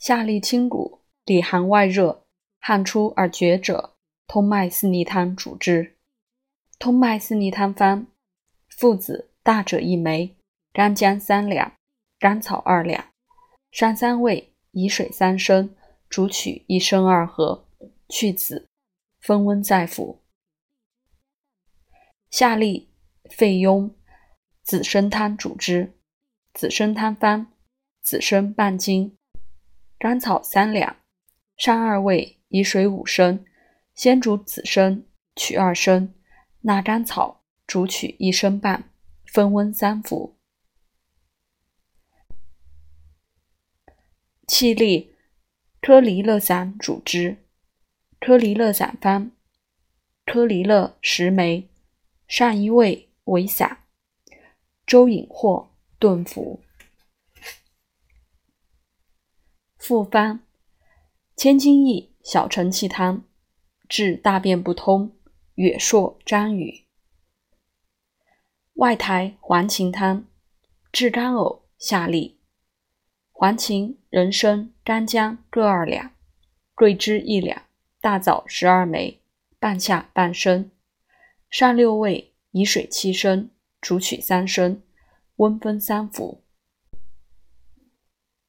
下利清谷，里寒外热，汗出而厥者，通脉四逆汤主之。通脉四逆汤方：附子大者一枚，干姜三两，甘草二两，山三味，以水三升，煮取一升二合，去子，分温再服。下利肺痈，紫参汤主之。紫参汤方：紫参半斤，甘草三两，上二味，以水五升，先煮紫参，取二升，纳甘草，煮取一升半，分温三服。气利颗离乐散主之。颗离乐散方：颗离乐十枚，上一味为散，粥饮或。顿服。复方：千金益小承气汤，治大便不通、哕硕张语。外台黄芩汤，治干呕下痢。黄芩、人参、干姜各二两，桂枝一两，大枣十二枚，半夏半升，上六味，以水七升，煮取三升。温分三服。